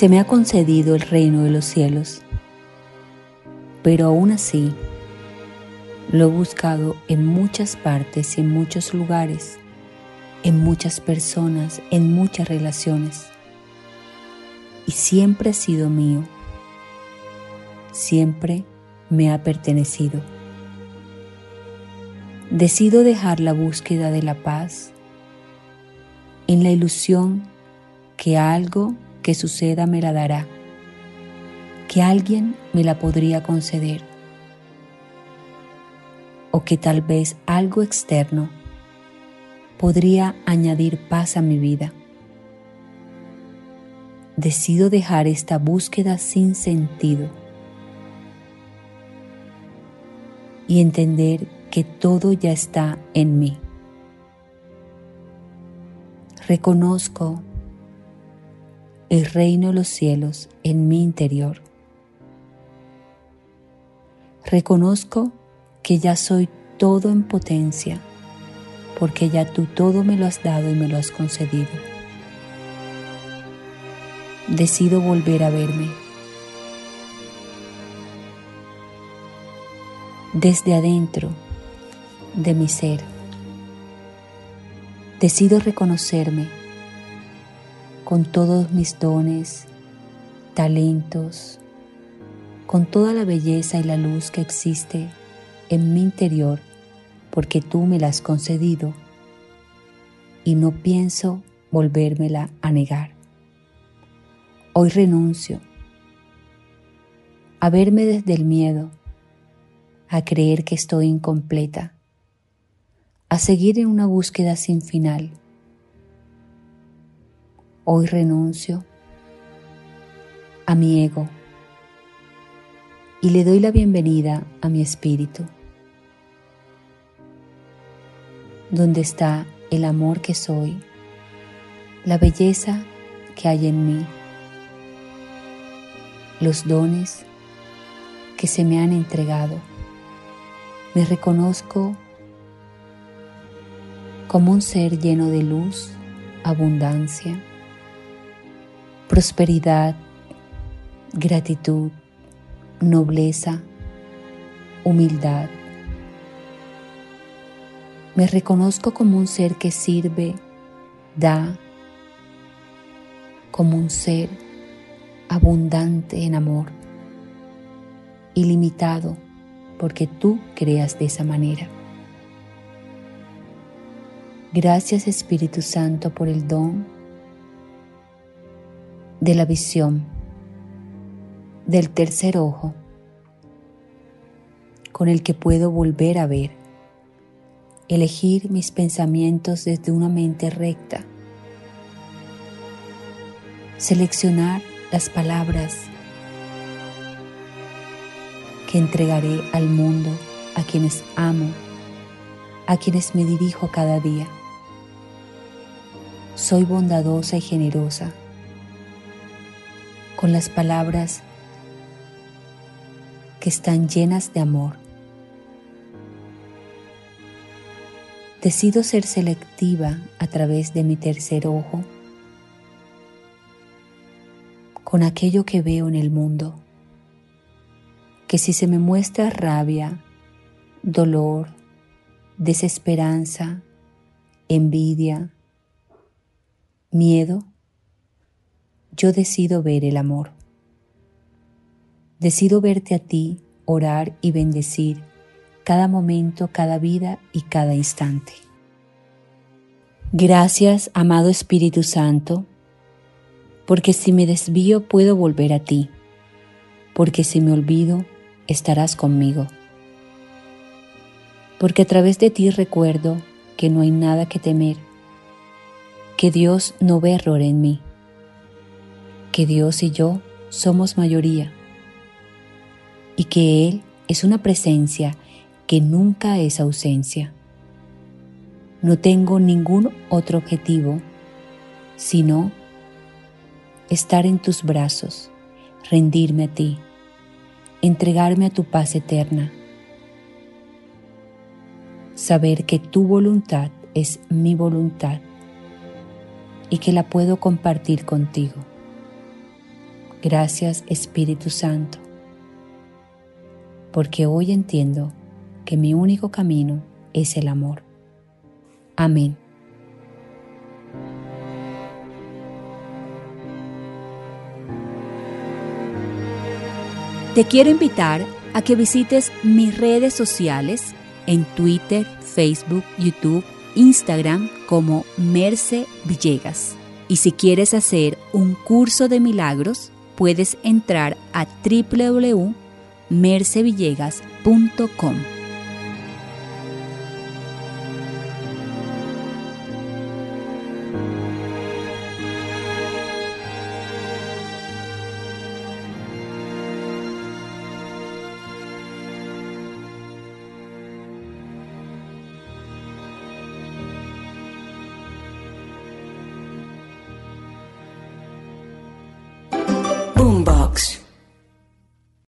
se me ha concedido el reino de los cielos, pero aún así lo he buscado en muchas partes y en muchos lugares, en muchas personas, en muchas relaciones, y siempre ha sido mío, siempre me ha pertenecido. Decido dejar la búsqueda de la paz en la ilusión que algo que suceda me la dará, que alguien me la podría conceder, o que tal vez algo externo podría añadir paz a mi vida. Decido dejar esta búsqueda sin sentido y entender que todo ya está en mí. Reconozco el reino de los cielos en mi interior. Reconozco que ya soy todo en potencia, porque ya tú todo me lo has dado y me lo has concedido. Decido volver a verme. Desde adentro de mi ser Decido reconocerme con todos mis dones, talentos, con toda la belleza y la luz que existe en mi interior porque tú me la has concedido y no pienso volvérmela a negar. Hoy renuncio a verme desde el miedo, a creer que estoy incompleta a seguir en una búsqueda sin final. Hoy renuncio a mi ego y le doy la bienvenida a mi espíritu, donde está el amor que soy, la belleza que hay en mí, los dones que se me han entregado. Me reconozco como un ser lleno de luz, abundancia, prosperidad, gratitud, nobleza, humildad. Me reconozco como un ser que sirve, da, como un ser abundante en amor, ilimitado, porque tú creas de esa manera. Gracias Espíritu Santo por el don de la visión, del tercer ojo, con el que puedo volver a ver, elegir mis pensamientos desde una mente recta, seleccionar las palabras que entregaré al mundo, a quienes amo, a quienes me dirijo cada día. Soy bondadosa y generosa con las palabras que están llenas de amor. Decido ser selectiva a través de mi tercer ojo con aquello que veo en el mundo, que si se me muestra rabia, dolor, desesperanza, envidia, miedo, yo decido ver el amor. Decido verte a ti, orar y bendecir cada momento, cada vida y cada instante. Gracias, amado Espíritu Santo, porque si me desvío puedo volver a ti, porque si me olvido estarás conmigo. Porque a través de ti recuerdo que no hay nada que temer, que Dios no ve error en mí, que Dios y yo somos mayoría y que Él es una presencia que nunca es ausencia. No tengo ningún otro objetivo sino estar en tus brazos, rendirme a ti, entregarme a tu paz eterna, saber que tu voluntad es mi voluntad y que la puedo compartir contigo. Gracias Espíritu Santo, porque hoy entiendo que mi único camino es el amor. Amén. Te quiero invitar a que visites mis redes sociales en Twitter, Facebook, YouTube, Instagram como Merce Villegas. Y si quieres hacer un curso de milagros, puedes entrar a www.mercevillegas.com.